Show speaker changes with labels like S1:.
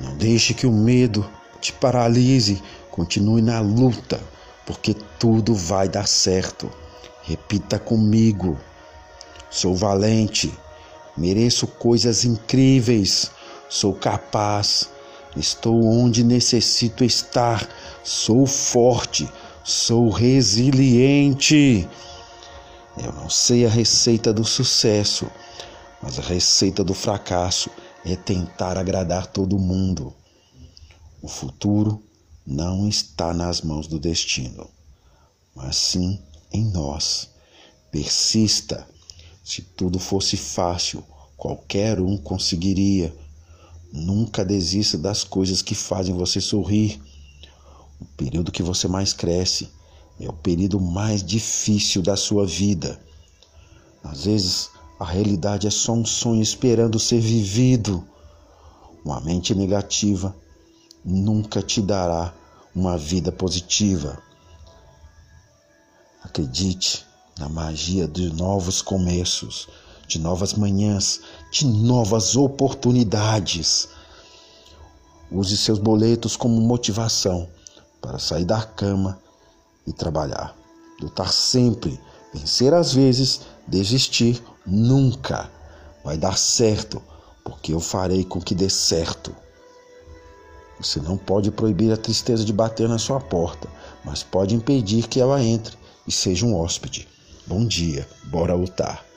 S1: Não deixe que o medo te paralise. Continue na luta, porque tudo vai dar certo. Repita comigo: sou valente, mereço coisas incríveis, sou capaz, estou onde necessito estar, sou forte, sou resiliente. Eu não sei a receita do sucesso, mas a receita do fracasso é tentar agradar todo mundo. O futuro não está nas mãos do destino, mas sim em nós. Persista. Se tudo fosse fácil, qualquer um conseguiria. Nunca desista das coisas que fazem você sorrir. O período que você mais cresce é o período mais difícil da sua vida. Às vezes, a realidade é só um sonho esperando ser vivido. Uma mente negativa nunca te dará uma vida positiva. Acredite na magia de novos começos, de novas manhãs, de novas oportunidades. Use seus boletos como motivação para sair da cama e trabalhar. Lutar sempre, vencer às vezes, desistir nunca. Vai dar certo, porque eu farei com que dê certo. Você não pode proibir a tristeza de bater na sua porta, mas pode impedir que ela entre e seja um hóspede. Bom dia, bora lutar.